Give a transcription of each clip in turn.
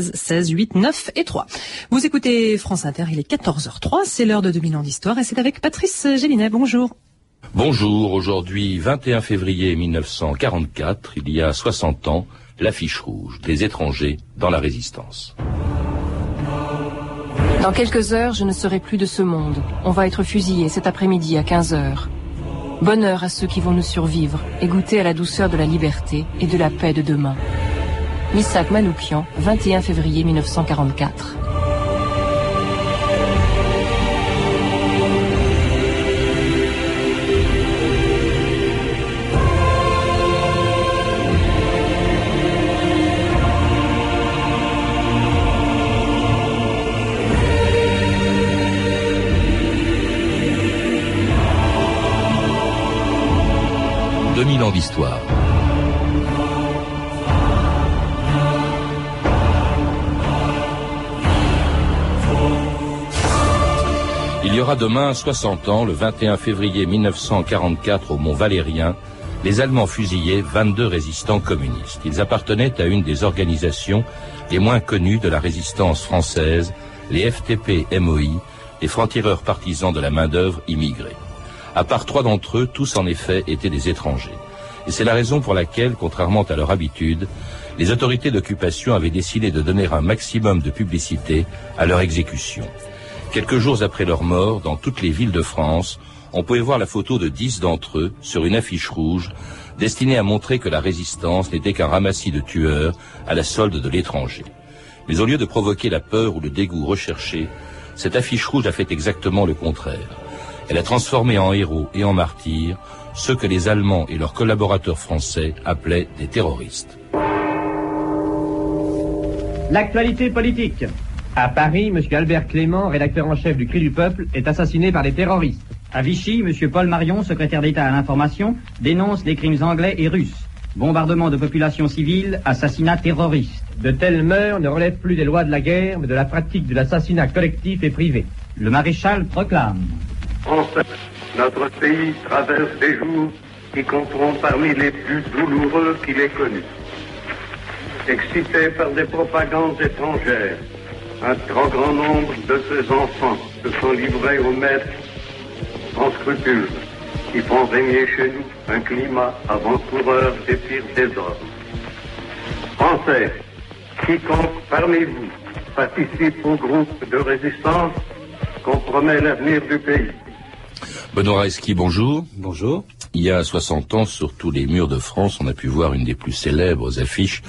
16, 8, 9 et 3. Vous écoutez France Inter, il est 14h03, c'est l'heure de 2000 ans d'histoire et c'est avec Patrice Gélinet. Bonjour. Bonjour, aujourd'hui 21 février 1944, il y a 60 ans, l'affiche rouge des étrangers dans la résistance. Dans quelques heures, je ne serai plus de ce monde. On va être fusillés cet après-midi à 15 heures. Bonheur à ceux qui vont nous survivre et goûter à la douceur de la liberté et de la paix de demain. Missak Manoukian, 21 février 1944. « 2000 ans d'histoire. Il y aura demain 60 ans, le 21 février 1944, au Mont Valérien, les Allemands fusillaient 22 résistants communistes. Ils appartenaient à une des organisations les moins connues de la résistance française, les FTP-MOI, les francs-tireurs partisans de la main-d'œuvre immigrée. À part trois d'entre eux, tous en effet étaient des étrangers. Et c'est la raison pour laquelle, contrairement à leur habitude, les autorités d'occupation avaient décidé de donner un maximum de publicité à leur exécution. Quelques jours après leur mort, dans toutes les villes de France, on pouvait voir la photo de dix d'entre eux sur une affiche rouge destinée à montrer que la résistance n'était qu'un ramassis de tueurs à la solde de l'étranger. Mais au lieu de provoquer la peur ou le dégoût recherché, cette affiche rouge a fait exactement le contraire. Elle a transformé en héros et en martyrs ceux que les Allemands et leurs collaborateurs français appelaient des terroristes. L'actualité politique. À Paris, M. Albert Clément, rédacteur en chef du Cri du Peuple, est assassiné par des terroristes. À Vichy, M. Paul Marion, secrétaire d'État à l'information, dénonce les crimes anglais et russes. Bombardement de populations civiles, assassinat terroriste. De telles mœurs ne relèvent plus des lois de la guerre, mais de la pratique de l'assassinat collectif et privé. Le maréchal proclame. Français, notre pays traverse des jours qui compteront parmi les plus douloureux qu'il ait connus. Excité par des propagandes étrangères, un trop grand nombre de ces enfants se sont livrés aux maîtres sans scrupules qui font régner chez nous un climat avant-coureur des pires désordres. Français, quiconque parmi vous participe au groupe de résistance compromet l'avenir du pays. Benoît Reski, bonjour. Bonjour. Il y a 60 ans, sur tous les murs de France, on a pu voir une des plus célèbres affiches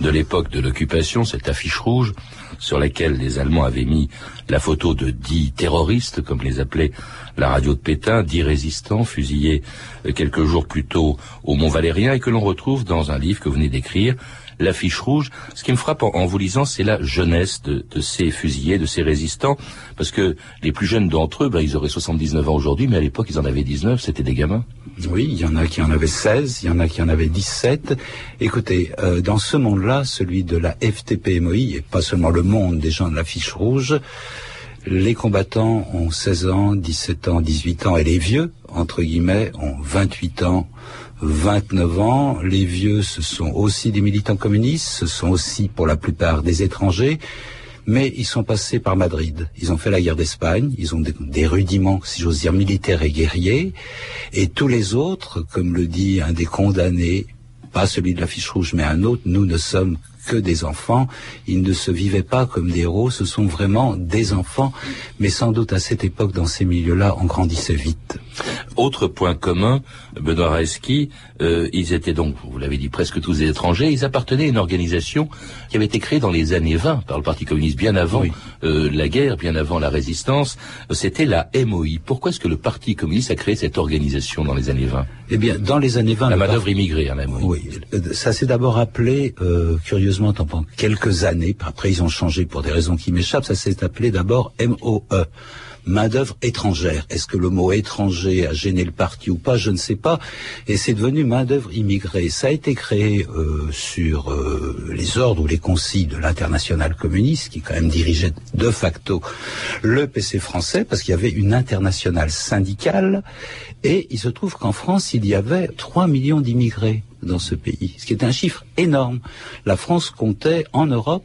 de l'époque de l'occupation, cette affiche rouge, sur laquelle les Allemands avaient mis la photo de dix terroristes, comme les appelait la radio de Pétain, dix résistants fusillés quelques jours plus tôt au Mont Valérien et que l'on retrouve dans un livre que vous venez d'écrire, l'affiche rouge. Ce qui me frappe en, vous lisant, c'est la jeunesse de, de, ces fusillés, de ces résistants, parce que les plus jeunes d'entre eux, ben, ils auraient 79 ans aujourd'hui, mais à l'époque, ils en avaient 19, c'était des gamins. Oui, il y en a qui en avaient 16, il y en a qui en avaient 17. Écoutez, euh, dans ce monde-là, celui de la FTP-MOI, et pas seulement le monde des gens de l'affiche rouge, les combattants ont 16 ans, 17 ans, 18 ans, et les vieux, entre guillemets, ont 28 ans, 29 ans. Les vieux, ce sont aussi des militants communistes, ce sont aussi pour la plupart des étrangers, mais ils sont passés par Madrid. Ils ont fait la guerre d'Espagne, ils ont des, des rudiments, si j'ose dire, militaires et guerriers, et tous les autres, comme le dit un des condamnés, pas celui de la fiche rouge, mais un autre, nous ne sommes que des enfants. Ils ne se vivaient pas comme des héros, ce sont vraiment des enfants, mais sans doute à cette époque, dans ces milieux-là, on grandissait vite. Autre point commun, Benoît Reski, euh, ils étaient donc, vous l'avez dit, presque tous des étrangers. Ils appartenaient à une organisation qui avait été créée dans les années 20 par le Parti communiste, bien avant oui. euh, la guerre, bien avant la résistance. C'était la MOI. Pourquoi est-ce que le Parti communiste a créé cette organisation dans les années 20 Eh bien, dans les années 20... La manœuvre immigrée, hein, la MOI. Oui, ça s'est d'abord appelé, euh, curieusement, pendant quelques années, après ils ont changé pour des raisons qui m'échappent, ça s'est appelé d'abord MOE main-d'œuvre étrangère. Est-ce que le mot étranger a gêné le parti ou pas Je ne sais pas. Et c'est devenu main-d'œuvre immigrée. Ça a été créé euh, sur euh, les ordres ou les consignes de l'international communiste, qui quand même dirigeait de facto le PC français, parce qu'il y avait une internationale syndicale. Et il se trouve qu'en France, il y avait 3 millions d'immigrés dans ce pays, ce qui est un chiffre énorme. La France comptait en Europe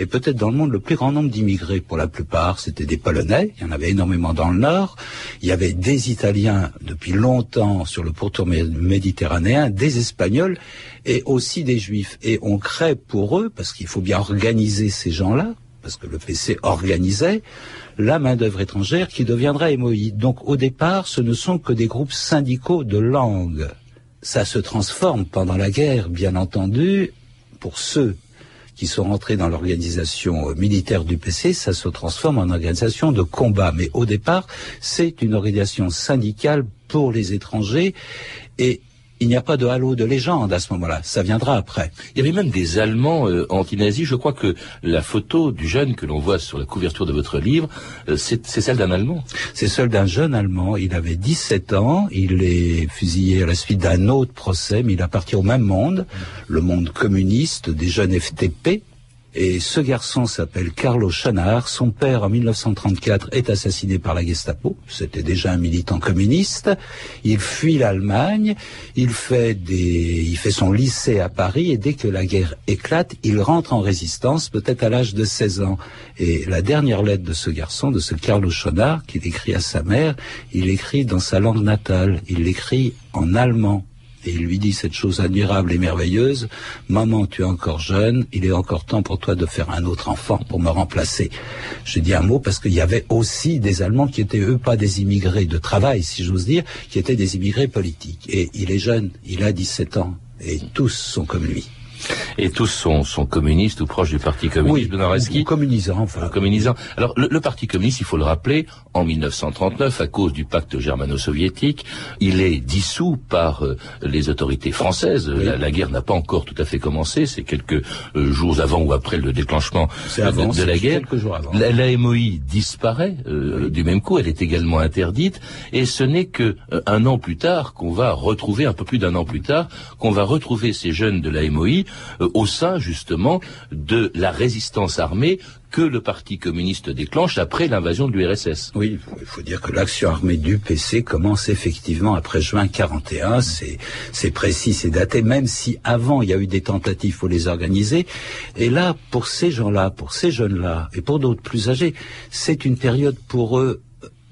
et peut-être dans le monde le plus grand nombre d'immigrés. Pour la plupart, c'était des Polonais, il y en avait énormément dans le Nord, il y avait des Italiens depuis longtemps sur le pourtour méditerranéen, des Espagnols et aussi des Juifs. Et on crée pour eux, parce qu'il faut bien organiser ces gens-là, parce que le PC organisait, la main-d'œuvre étrangère qui deviendra MOI. Donc au départ, ce ne sont que des groupes syndicaux de langue. Ça se transforme pendant la guerre, bien entendu, pour ceux qui sont rentrés dans l'organisation militaire du PC, ça se transforme en organisation de combat. Mais au départ, c'est une organisation syndicale pour les étrangers et il n'y a pas de halo de légende à ce moment-là. Ça viendra après. Il y avait même des Allemands euh, anti-nazis. Je crois que la photo du jeune que l'on voit sur la couverture de votre livre, euh, c'est celle d'un Allemand. C'est celle d'un jeune Allemand. Il avait 17 ans. Il est fusillé à la suite d'un autre procès, mais il appartient au même monde, le monde communiste des jeunes FTP. Et ce garçon s'appelle Carlo Chanard. Son père, en 1934, est assassiné par la Gestapo. C'était déjà un militant communiste. Il fuit l'Allemagne. Il fait des, il fait son lycée à Paris. Et dès que la guerre éclate, il rentre en résistance, peut-être à l'âge de 16 ans. Et la dernière lettre de ce garçon, de ce Carlo Chanard, qu'il écrit à sa mère, il écrit dans sa langue natale. Il l'écrit en allemand. Et il lui dit cette chose admirable et merveilleuse, Maman, tu es encore jeune, il est encore temps pour toi de faire un autre enfant pour me remplacer. Je dis un mot parce qu'il y avait aussi des Allemands qui étaient, eux, pas des immigrés de travail, si j'ose dire, qui étaient des immigrés politiques. Et il est jeune, il a 17 ans, et tous sont comme lui. Et tous sont, sont communistes ou proches du Parti communiste oui, ou enfin. Alors, le, le, Parti communiste, il faut le rappeler, en 1939, à cause du pacte germano-soviétique, il est dissous par euh, les autorités françaises. La, la, guerre n'a pas encore tout à fait commencé, c'est quelques euh, jours avant ou après le déclenchement avant, de, la guerre. La, la, MOI disparaît euh, oui. du même coup, elle est également interdite, et ce n'est que un an plus tard qu'on va retrouver, un peu plus d'un an plus tard, qu'on va retrouver ces jeunes de la MOI euh, au sein justement de la résistance armée que le Parti communiste déclenche après l'invasion de l'URSS. Oui, il faut dire que l'action armée du PC commence effectivement après juin 41. C'est, c'est précis, c'est daté, même si avant il y a eu des tentatives pour les organiser. Et là, pour ces gens-là, pour ces jeunes-là, et pour d'autres plus âgés, c'est une période pour eux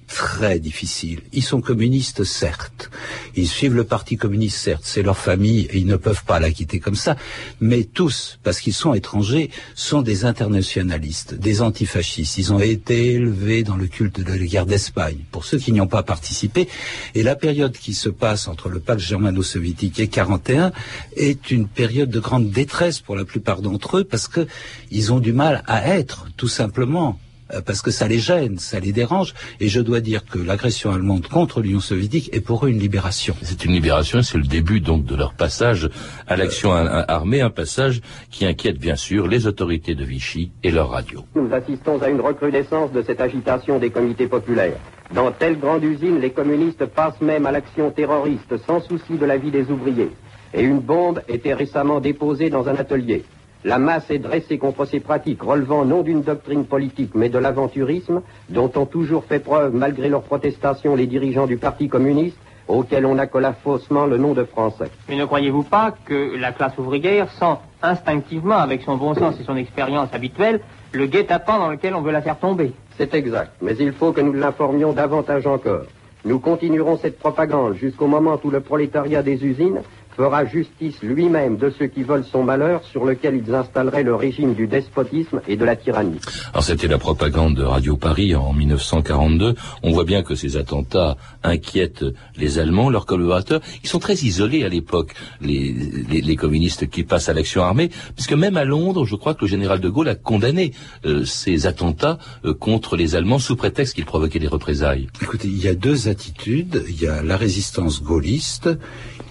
très difficile. Ils sont communistes, certes. Ils suivent le Parti communiste, certes. C'est leur famille et ils ne peuvent pas la quitter comme ça. Mais tous, parce qu'ils sont étrangers, sont des internationalistes, des antifascistes. Ils ont été élevés dans le culte de la guerre d'Espagne. Pour ceux qui n'y ont pas participé, et la période qui se passe entre le pacte germano-soviétique et 41 est une période de grande détresse pour la plupart d'entre eux parce que ils ont du mal à être, tout simplement parce que ça les gêne, ça les dérange. Et je dois dire que l'agression allemande contre l'Union soviétique est pour eux une libération. C'est une libération, c'est le début donc de leur passage à l'action euh... armée, un passage qui inquiète bien sûr les autorités de Vichy et leur radio. Nous assistons à une recrudescence de cette agitation des comités populaires. Dans telle grande usine, les communistes passent même à l'action terroriste sans souci de la vie des ouvriers. Et une bombe était récemment déposée dans un atelier. La masse est dressée contre ces pratiques relevant non d'une doctrine politique mais de l'aventurisme dont ont toujours fait preuve malgré leurs protestations les dirigeants du Parti communiste auquel on accola faussement le nom de Français. Mais ne croyez-vous pas que la classe ouvrière sent instinctivement, avec son bon sens et son expérience habituelle, le guet-apens dans lequel on veut la faire tomber? C'est exact, mais il faut que nous l'informions davantage encore. Nous continuerons cette propagande jusqu'au moment où le prolétariat des usines fera justice lui-même de ceux qui veulent son malheur sur lequel ils installeraient le régime du despotisme et de la tyrannie. Alors c'était la propagande de Radio Paris en 1942. On voit bien que ces attentats inquiètent les Allemands, leurs collaborateurs. Ils sont très isolés à l'époque, les, les, les, communistes qui passent à l'action armée, puisque même à Londres, je crois que le général de Gaulle a condamné euh, ces attentats euh, contre les Allemands sous prétexte qu'ils provoquaient des représailles. Écoutez, il y a deux attitudes. Il y a la résistance gaulliste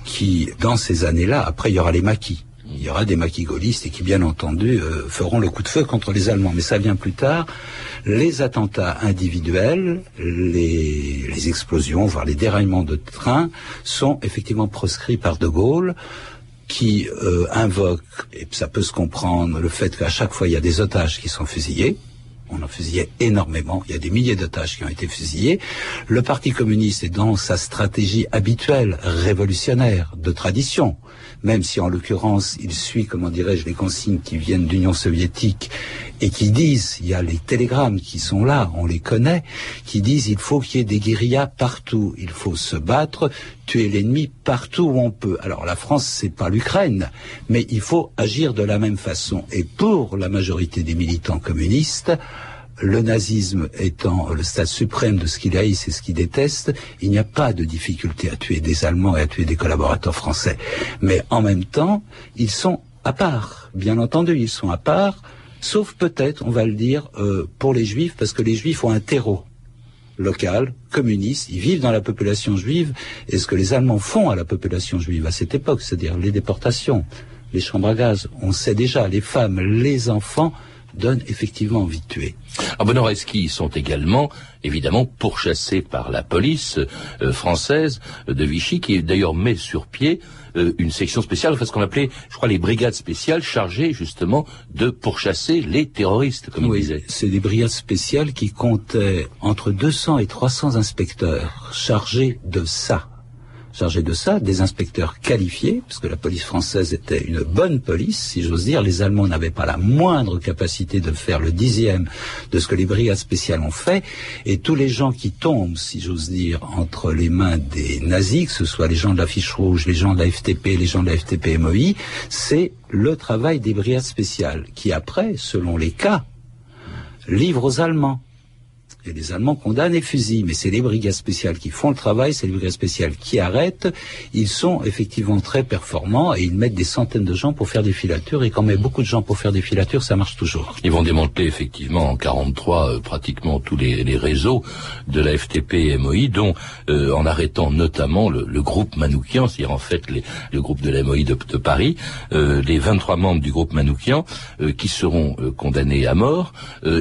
qui, dans ces années-là, après il y aura les maquis. Il y aura des maquis gaullistes et qui, bien entendu, euh, feront le coup de feu contre les Allemands. Mais ça vient plus tard. Les attentats individuels, les, explosions, voire les déraillements de trains, sont effectivement proscrits par De Gaulle qui euh, invoque, et ça peut se comprendre, le fait qu'à chaque fois il y a des otages qui sont fusillés, On en fusillait énormément. Il y a des milliers d'otages qui ont été fusillés. Le Parti communiste est dans sa stratégie habituelle, révolutionnaire, de tradition, même si en l'occurrence il suit, comment dirais-je, les consignes qui viennent d'Union soviétique et qui disent, il y a les télégrammes qui sont là, on les connaît, qui disent il faut qu'il y ait des guérillas partout, il faut se battre, tuer l'ennemi partout où on peut. Alors la France, c'est pas l'Ukraine, mais il faut agir de la même façon. Et pour la majorité des militants communistes, le nazisme étant le stade suprême de ce qu'il haïssent et ce qu'il déteste, il n'y a pas de difficulté à tuer des Allemands et à tuer des collaborateurs français. Mais en même temps, ils sont à part. Bien entendu, ils sont à part, sauf peut-être, on va le dire, euh, pour les Juifs, parce que les Juifs ont un terreau local, communiste, ils vivent dans la population juive, et ce que les Allemands font à la population juive à cette époque, c'est-à-dire les déportations, les chambres à gaz, on sait déjà, les femmes, les enfants, donnent effectivement envie de tuer. Ah, Bonoreski sont également, évidemment, pourchassés par la police euh, française de Vichy, qui d'ailleurs met sur pied euh, une section spéciale, enfin ce qu'on appelait, je crois, les brigades spéciales chargées justement de pourchasser les terroristes, comme oui, disait. C'est des brigades spéciales qui comptaient entre 200 et 300 inspecteurs chargés de ça, chargés de ça, des inspecteurs qualifiés, parce que la police française était une bonne police, si j'ose dire. Les Allemands n'avaient pas la moindre capacité de faire le dixième de ce que les brigades spéciales ont fait. Et tous les gens qui tombent, si j'ose dire, entre les mains des nazis, que ce soit les gens de la fiche rouge, les gens de la FTP, les gens de la FTP MOI, c'est le travail des brigades spéciales, qui après, selon les cas, livrent aux Allemands. Et les Allemands condamnent et fusillent, mais c'est les brigades spéciales qui font le travail, c'est les brigades spéciales qui arrêtent. Ils sont effectivement très performants et ils mettent des centaines de gens pour faire des filatures. Et quand on met beaucoup de gens pour faire des filatures, ça marche toujours. Ils vont démanteler effectivement en 43 euh, pratiquement tous les, réseaux de la FTP et MOI, dont euh, en arrêtant notamment le, groupe Manoukian, c'est-à-dire en fait le groupe de la MOI de, de Paris, euh, les 23 membres du groupe Manoukian euh, qui seront euh, condamnés à mort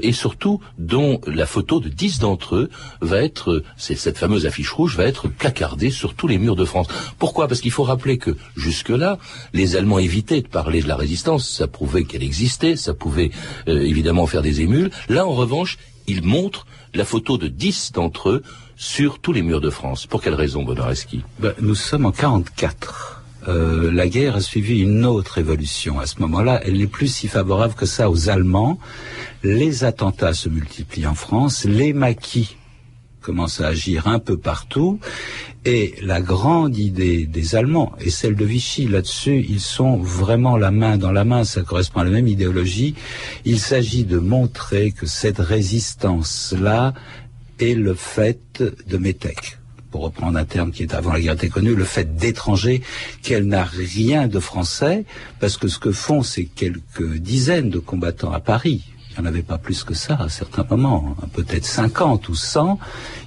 et surtout dont la photo de 10 d'entre eux va être, c'est cette fameuse affiche rouge, va être placardée sur tous les murs de France. Pourquoi? Parce qu'il faut rappeler que jusque-là, les Allemands évitaient de parler de la résistance. Ça prouvait qu'elle existait, ça pouvait euh, évidemment faire des émules. Là, en revanche, ils montrent la photo de 10 d'entre eux sur tous les murs de France. Pour quelle raison, Bonareski ben, Nous sommes en 44. Euh, la guerre a suivi une autre évolution. À ce moment-là, elle n'est plus si favorable que ça aux Allemands. Les attentats se multiplient en France, les maquis commencent à agir un peu partout, et la grande idée des Allemands, et celle de Vichy là-dessus, ils sont vraiment la main dans la main, ça correspond à la même idéologie, il s'agit de montrer que cette résistance-là est le fait de Métèque pour reprendre un terme qui est avant la guerre était connu, le fait d'étranger, qu'elle n'a rien de français, parce que ce que font ces quelques dizaines de combattants à Paris, il n'y en avait pas plus que ça à certains moments, hein, peut-être 50 ou 100,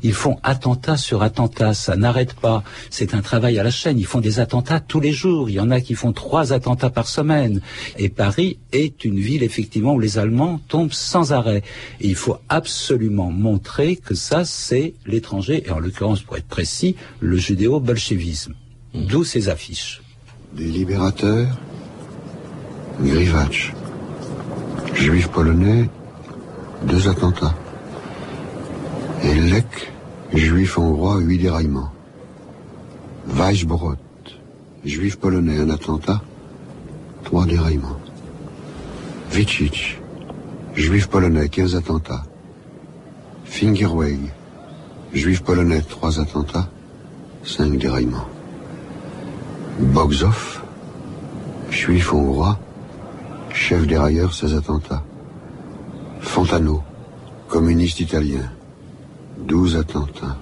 ils font attentat sur attentat, ça n'arrête pas. C'est un travail à la chaîne, ils font des attentats tous les jours, il y en a qui font trois attentats par semaine. Et Paris est une ville effectivement où les Allemands tombent sans arrêt. Et il faut absolument montrer que ça c'est l'étranger, et en l'occurrence pour être précis, le judéo-bolchevisme. D'où ces affiches. Des libérateurs, Grivatch, Juifs polonais, deux attentats. Et Lek, juif hongrois, huit déraillements. Weisbrot, juif polonais, un attentat, trois déraillements. Vicic, juif polonais, quinze attentats. Fingerweg, juif polonais, trois attentats, cinq déraillements. Bogzov, juif hongrois, chef dérailleur, 16 attentats. Fontano, communiste italien, 12 attentats.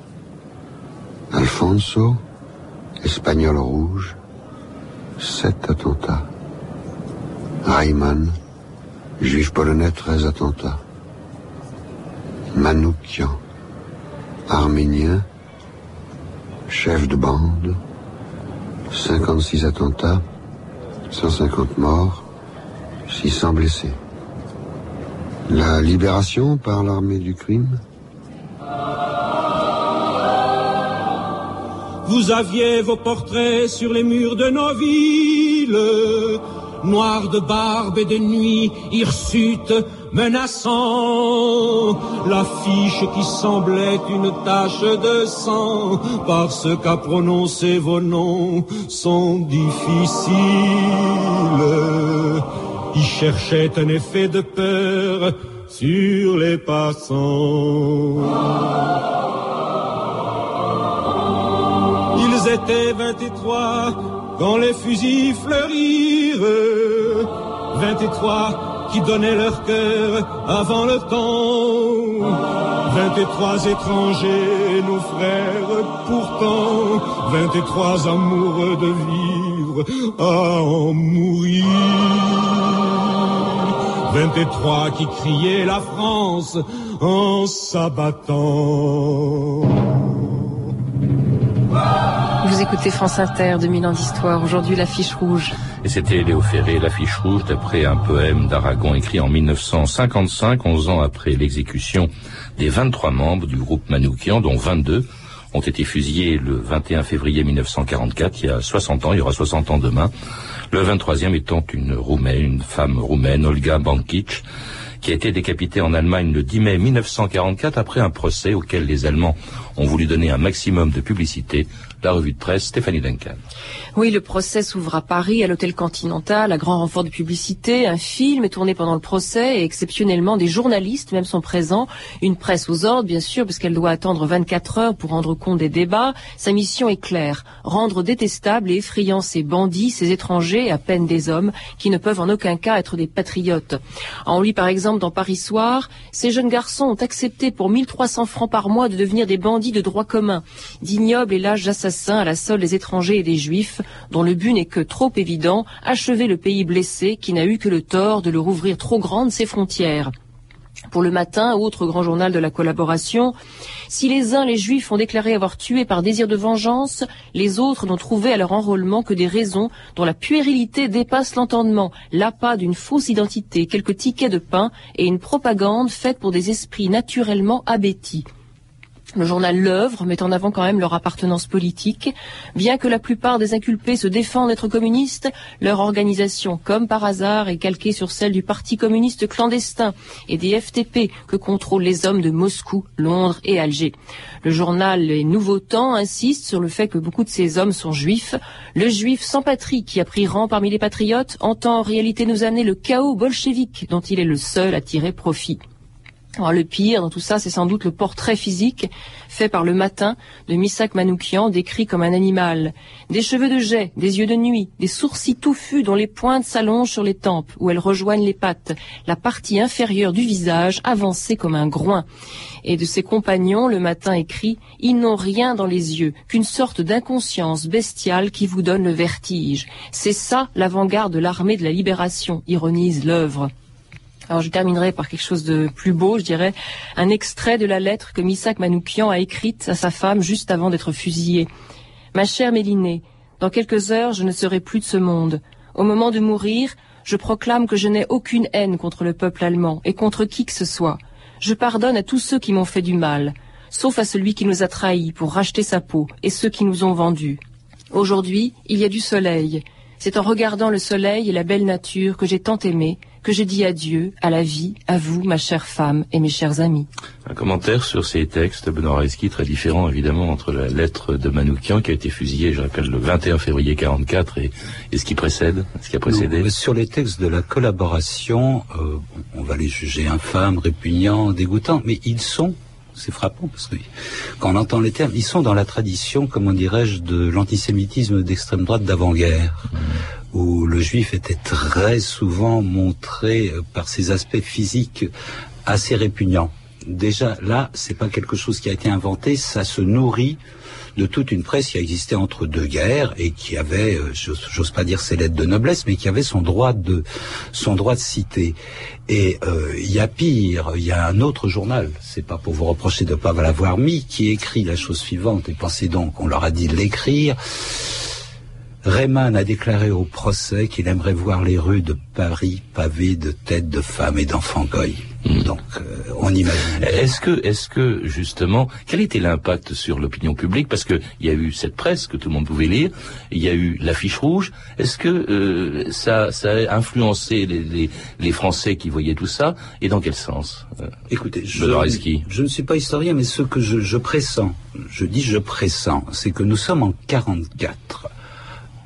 Alfonso, espagnol rouge, 7 attentats. Rayman, juif polonais, 13 attentats. Manoukian, arménien, chef de bande, 56 attentats, 150 morts, 600 blessés. La libération par l'armée du crime? Vous aviez vos portraits sur les murs de nos villes, noirs de barbe et de nuit, hirsutes, menaçant. L'affiche qui semblait une tache de sang, parce qu'à prononcer vos noms sont difficiles. Il cherchait un effet de peur sur les passants. Ils étaient vingt-et-trois quand les fusils fleurirent. Vingt-et-trois qui donnaient leur cœur avant le temps. Vingt-et-trois étrangers, nos frères, pourtant. Vingt-et-trois amoureux de vivre à en mourir. 23 qui criaient la France en s'abattant. Vous écoutez France Inter, 2000 ans d'histoire. Aujourd'hui, l'affiche rouge. Et c'était Léo Ferré, l'affiche rouge, d'après un poème d'Aragon écrit en 1955, 11 ans après l'exécution des 23 membres du groupe Manoukian, dont 22 ont été fusillés le 21 février 1944, il y a 60 ans, il y aura 60 ans demain. Le 23e étant une roumaine, une femme roumaine, Olga Bankic, qui a été décapitée en Allemagne le 10 mai 1944 après un procès auquel les Allemands ont voulu donner un maximum de publicité la revue de presse Stéphanie Duncan. Oui, le procès s'ouvre à Paris, à l'hôtel Continental, à grand renfort de publicité. Un film est tourné pendant le procès et exceptionnellement des journalistes même sont présents. Une presse aux ordres, bien sûr, parce qu'elle doit attendre 24 heures pour rendre compte des débats. Sa mission est claire, rendre détestables et effrayants ces bandits, ces étrangers, à peine des hommes, qui ne peuvent en aucun cas être des patriotes. On lit par exemple dans Paris Soir, ces jeunes garçons ont accepté pour 1300 francs par mois de devenir des bandits de droit commun, d'ignobles et lâches assassins à la solde des étrangers et des juifs, dont le but n'est que trop évident, achever le pays blessé qui n'a eu que le tort de leur ouvrir trop grandes ses frontières. Pour le matin, autre grand journal de la collaboration, si les uns, les juifs, ont déclaré avoir tué par désir de vengeance, les autres n'ont trouvé à leur enrôlement que des raisons dont la puérilité dépasse l'entendement, l'appât d'une fausse identité, quelques tickets de pain et une propagande faite pour des esprits naturellement abétis. Le journal L'œuvre met en avant quand même leur appartenance politique. Bien que la plupart des inculpés se défendent d'être communistes, leur organisation, comme par hasard, est calquée sur celle du Parti communiste clandestin et des FTP que contrôlent les hommes de Moscou, Londres et Alger. Le journal Les Nouveaux Temps insiste sur le fait que beaucoup de ces hommes sont juifs. Le juif sans patrie qui a pris rang parmi les patriotes entend en réalité nous amener le chaos bolchevique dont il est le seul à tirer profit. Le pire dans tout ça, c'est sans doute le portrait physique fait par le matin de Misak Manoukian, décrit comme un animal. Des cheveux de jet, des yeux de nuit, des sourcils touffus dont les pointes s'allongent sur les tempes, où elles rejoignent les pattes, la partie inférieure du visage avancée comme un groin. Et de ses compagnons, le matin écrit, ils n'ont rien dans les yeux qu'une sorte d'inconscience bestiale qui vous donne le vertige. C'est ça l'avant-garde de l'armée de la libération, ironise l'œuvre. Alors je terminerai par quelque chose de plus beau, je dirais, un extrait de la lettre que Misak Manoukian a écrite à sa femme juste avant d'être fusillé. Ma chère Mélinée, dans quelques heures je ne serai plus de ce monde. Au moment de mourir, je proclame que je n'ai aucune haine contre le peuple allemand et contre qui que ce soit. Je pardonne à tous ceux qui m'ont fait du mal, sauf à celui qui nous a trahis pour racheter sa peau et ceux qui nous ont vendus. Aujourd'hui, il y a du soleil. C'est en regardant le soleil et la belle nature que j'ai tant aimé que je dis adieu à la vie, à vous, ma chère femme et mes chers amis. Un commentaire sur ces textes, Benoît Reski, très différent évidemment entre la lettre de Manoukian qui a été fusillée, je rappelle, le 21 février 44 et, et ce qui précède, ce qui a précédé. Non, sur les textes de la collaboration, euh, on va les juger infâmes, répugnants, dégoûtants, mais ils sont c'est frappant parce que quand on entend les termes, ils sont dans la tradition, comment dirais-je, de l'antisémitisme d'extrême droite d'avant-guerre, où le juif était très souvent montré euh, par ses aspects physiques assez répugnants. Déjà là, c'est pas quelque chose qui a été inventé, ça se nourrit de toute une presse qui a existé entre deux guerres et qui avait, euh, j'ose pas dire ses lettres de noblesse, mais qui avait son droit de son droit de citer. Et euh, il y a pire, il y a un autre journal, c'est pas pour vous reprocher de ne pas l'avoir mis, qui écrit la chose suivante. Et pensez donc, on leur a dit de l'écrire. Reymann a déclaré au procès qu'il aimerait voir les rues de Paris pavées de têtes de femmes et d'enfants goy. Hmm. Donc, euh, on imagine. Est-ce que, est-ce que justement, quel était l'impact sur l'opinion publique? Parce que il y a eu cette presse que tout le monde pouvait lire, il y a eu l'affiche rouge. Est-ce que euh, ça, ça a influencé les, les, les Français qui voyaient tout ça? Et dans quel sens euh, Écoutez, je, je ne suis pas historien, mais ce que je, je pressens, je dis je pressens, c'est que nous sommes en 44.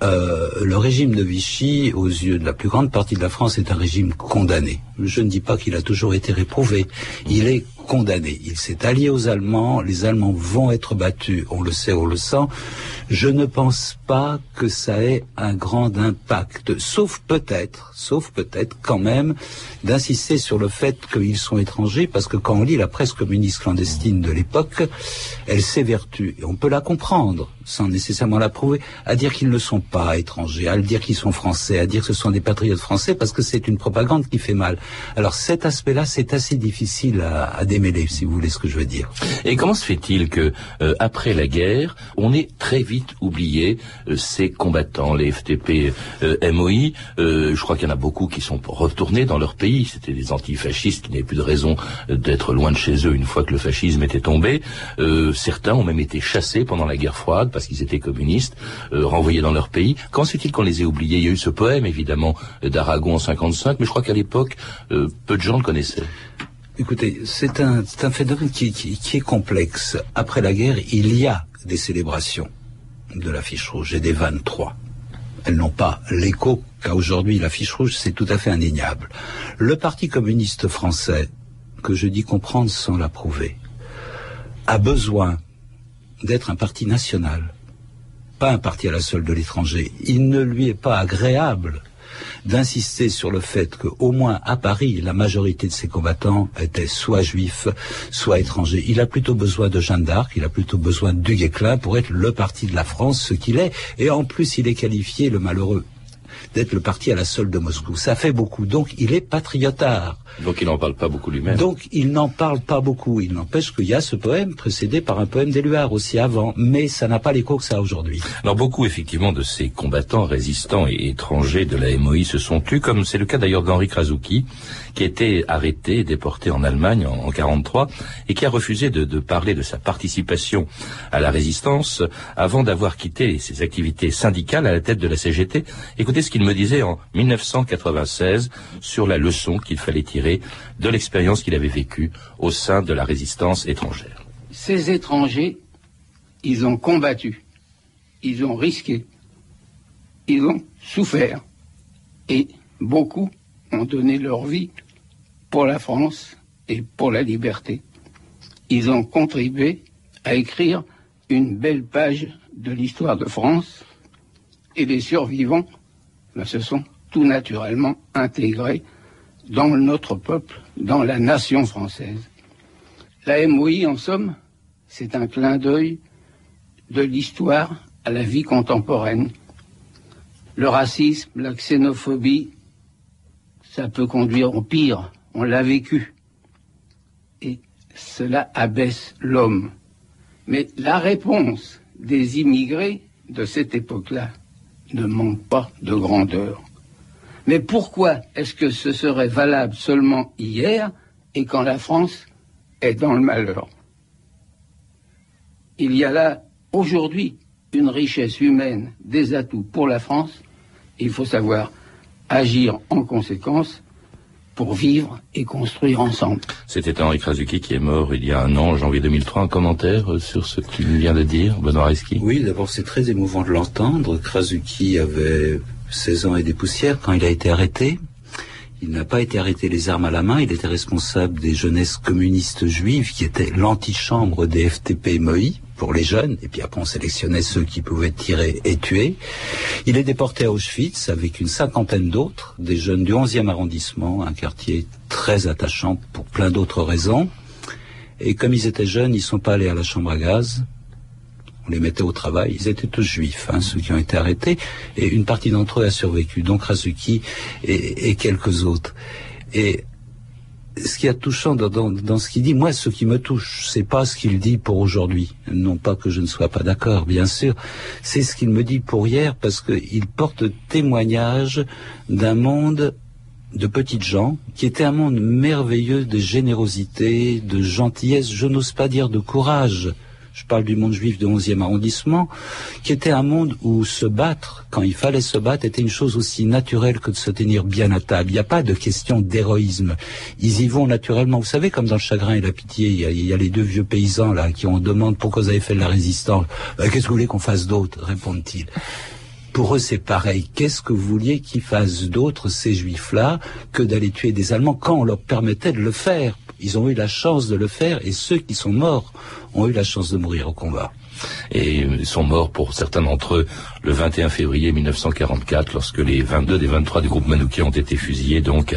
Euh, le régime de Vichy, aux yeux de la plus grande partie de la France, est un régime condamné. Je ne dis pas qu'il a toujours été réprouvé. Il est condamné. Il s'est allié aux Allemands. Les Allemands vont être battus. On le sait, on le sent. Je ne pense pas que ça ait un grand impact. Sauf peut-être, sauf peut-être quand même, d'insister sur le fait qu'ils sont étrangers, parce que quand on lit la presse communiste clandestine de l'époque, elle s'évertue, et on peut la comprendre, sans nécessairement la prouver, à dire qu'ils ne sont pas étrangers, à le dire qu'ils sont français, à dire que ce sont des patriotes français, parce que c'est une propagande qui fait mal. Alors cet aspect-là, c'est assez difficile à, démêler, si vous voulez ce que je veux dire. Et comment se fait-il que, euh, après la guerre, on ait très vite oublié euh, ces combattants, les FTP, euh, MOI euh, Je crois qu'il y en a beaucoup qui sont retournés dans leur pays. C'était des antifascistes qui n'avaient plus de raison d'être loin de chez eux une fois que le fascisme était tombé. Certains ont même été chassés pendant la guerre froide parce qu'ils étaient communistes, renvoyés dans leur pays. Se fait-il qu'on les ait oubliés? Il y a eu ce poème, évidemment, d'Aragon en 55, mais je crois qu'à l'époque, peu de gens le connaissaient. Écoutez, c'est un, un phénomène qui, qui- qui est complexe. Après la guerre, il y a des célébrations de l'affiche rouge et des 23. Elles n'ont pas l'écho qu'a aujourd'hui l'affiche rouge, c'est tout à fait indéniable. Le Parti communiste français, que je dis comprendre sans l'approuver, a besoin d'être un parti national, pas un parti à la solde de l'étranger. Il ne lui est pas agréable d'insister sur le fait qu'au moins à Paris, la majorité de ses combattants étaient soit juifs, soit étrangers. Il a plutôt besoin de Jeanne d'Arc, il a plutôt besoin du Guesclin pour être le parti de la France, ce qu'il est. Et en plus, il est qualifié, le malheureux, d'être le parti à la solde de Moscou. Ça fait beaucoup. Donc, il est patriotard. Donc il n'en parle pas beaucoup lui-même. Donc, il n'en parle pas beaucoup. Il n'empêche qu'il y a ce poème précédé par un poème d'Éluard aussi avant. Mais ça n'a pas l'écho que ça a aujourd'hui. Alors beaucoup effectivement de ces combattants résistants et étrangers de la MOI se sont tus, comme c'est le cas d'ailleurs d'Henri Krasuki, qui a été arrêté et déporté en Allemagne en, en 43 et qui a refusé de, de parler de sa participation à la résistance avant d'avoir quitté ses activités syndicales à la tête de la CGT. Écoutez ce qu'il me disait en 1996 sur la leçon qu'il fallait tirer de l'expérience qu'il avait vécue au sein de la résistance étrangère. Ces étrangers, ils ont combattu, ils ont risqué, ils ont souffert, et beaucoup ont donné leur vie pour la France et pour la liberté. Ils ont contribué à écrire une belle page de l'histoire de France, et les survivants se sont tout naturellement intégrés dans notre peuple, dans la nation française. La MOI, en somme, c'est un clin d'œil de l'histoire à la vie contemporaine. Le racisme, la xénophobie, ça peut conduire au pire, on l'a vécu. Et cela abaisse l'homme. Mais la réponse des immigrés de cette époque-là ne manque pas de grandeur. Mais pourquoi est-ce que ce serait valable seulement hier et quand la France est dans le malheur? Il y a là aujourd'hui une richesse humaine, des atouts pour la France. Il faut savoir agir en conséquence pour vivre et construire ensemble. C'était Henri Krasuki qui est mort il y a un an, janvier 2003. Un commentaire euh, sur ce que tu viens de dire, Benoît Reski Oui, d'abord c'est très émouvant de l'entendre. Krasuki avait 16 ans et des poussières quand il a été arrêté. Il n'a pas été arrêté les armes à la main, il était responsable des jeunesses communistes juives qui étaient l'antichambre des FTP MOI pour les jeunes, et puis après on sélectionnait ceux qui pouvaient tirer et tuer. Il est déporté à Auschwitz avec une cinquantaine d'autres, des jeunes du 11e arrondissement, un quartier très attachant pour plein d'autres raisons. Et comme ils étaient jeunes, ils sont pas allés à la chambre à gaz, on les mettait au travail. Ils étaient tous juifs, hein, ceux qui ont été arrêtés, et une partie d'entre eux a survécu, donc Razuki et, quelques autres. Et ce qui est touchant dans, ce qu'il dit, moi, ce qui me touche, c'est pas ce qu'il dit pour aujourd'hui. Non pas que je ne sois pas d'accord, bien sûr. C'est ce qu'il me dit pour hier, parce qu'il porte témoignage d'un monde de petites gens, qui était un monde merveilleux de générosité, de gentillesse, je n'ose pas dire de courage, je parle du monde juif de 11e arrondissement, qui était un monde où se battre, quand il fallait se battre, était une chose aussi naturelle que de se tenir bien à table. Il n'y a pas de question d'héroïsme. Ils y vont naturellement. Vous savez, comme dans le chagrin et la pitié, il y a, les deux vieux paysans là qui ont demandé pourquoi vous avez fait de la résistance. Euh, qu'est-ce que vous voulez qu'on fasse d'autre? répondent-ils. Pour eux, c'est pareil. Qu'est-ce que vous vouliez qu'ils fassent d'autre, ces juifs-là, que d'aller tuer des Allemands quand on leur permettait de le faire? Ils ont eu la chance de le faire et ceux qui sont morts ont eu la chance de mourir au combat. Et ils sont morts pour certains d'entre eux le 21 février 1944 lorsque les 22 des 23 du groupe Manoukian ont été fusillés donc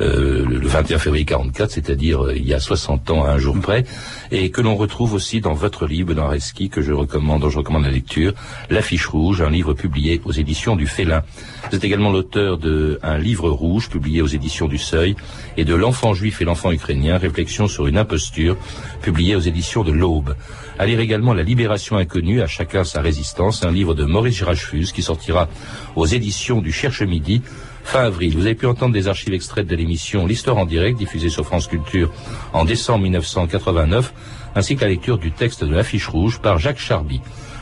euh, le 21 février 44 c'est-à-dire euh, il y a 60 ans à un jour près et que l'on retrouve aussi dans votre livre dans Reski que je recommande dont je recommande la lecture L'affiche rouge un livre publié aux éditions du Félin. Vous êtes également l'auteur de un livre rouge publié aux éditions du Seuil et de L'enfant juif et l'enfant ukrainien réflexion sur une imposture publié aux éditions de l'Aube. À lire également La Libération inconnue, à chacun sa résistance, un livre de Maurice Qui sortira aux éditions du Cherche Midi fin avril. Vous avez pu entendre des archives extraites de l'émission L'Histoire en direct, diffusée sur France Culture en décembre 1989, ainsi que la lecture du texte de l'affiche rouge par Jacques Charby.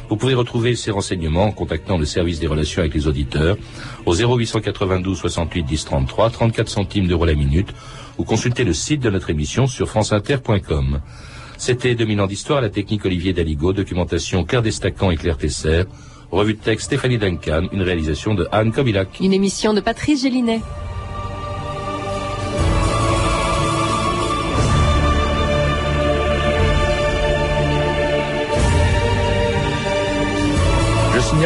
Vous pouvez retrouver ces renseignements en contactant le service des relations avec les auditeurs au 0892 68 10 33, 34 centimes d'euros la minute, ou consulter le site de notre émission sur franceinter.com. C'était 2000 ans d'histoire, la technique Olivier Daligo, documentation Claire Destacant et Claire Tesser, revue de texte Stéphanie Duncan, une réalisation de Anne Kobilac. Une émission de Patrice Gélinet.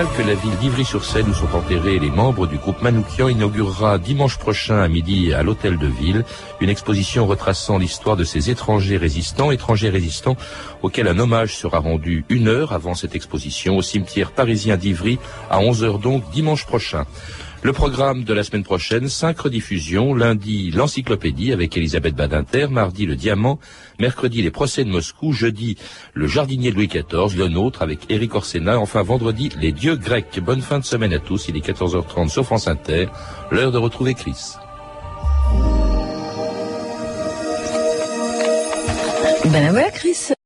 Que la ville d'Ivry-sur-Seine où sont enterrés les membres du groupe Manoukian inaugurera dimanche prochain à midi à l'hôtel de ville une exposition retraçant l'histoire de ces étrangers résistants, étrangers résistants auxquels un hommage sera rendu une heure avant cette exposition au cimetière parisien d'Ivry à 11 heures donc dimanche prochain. Le programme de la semaine prochaine, cinq rediffusions. Lundi, l'encyclopédie avec Elisabeth Badinter. Mardi, le diamant. Mercredi, les procès de Moscou. Jeudi, le jardinier de Louis XIV. Le nôtre avec Éric Orsena. Enfin, vendredi, les dieux grecs. Bonne fin de semaine à tous. Il est 14h30 sur France Inter. L'heure de retrouver Chris. Ben ouais, Chris.